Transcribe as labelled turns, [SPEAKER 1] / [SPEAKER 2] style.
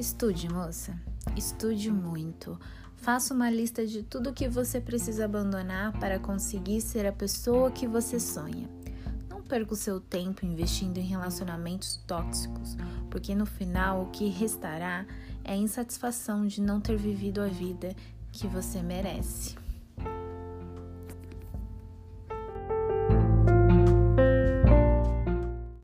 [SPEAKER 1] Estude, moça. Estude muito. Faça uma lista de tudo que você precisa abandonar para conseguir ser a pessoa que você sonha. Não perca o seu tempo investindo em relacionamentos tóxicos, porque no final o que restará é a insatisfação de não ter vivido a vida que você merece.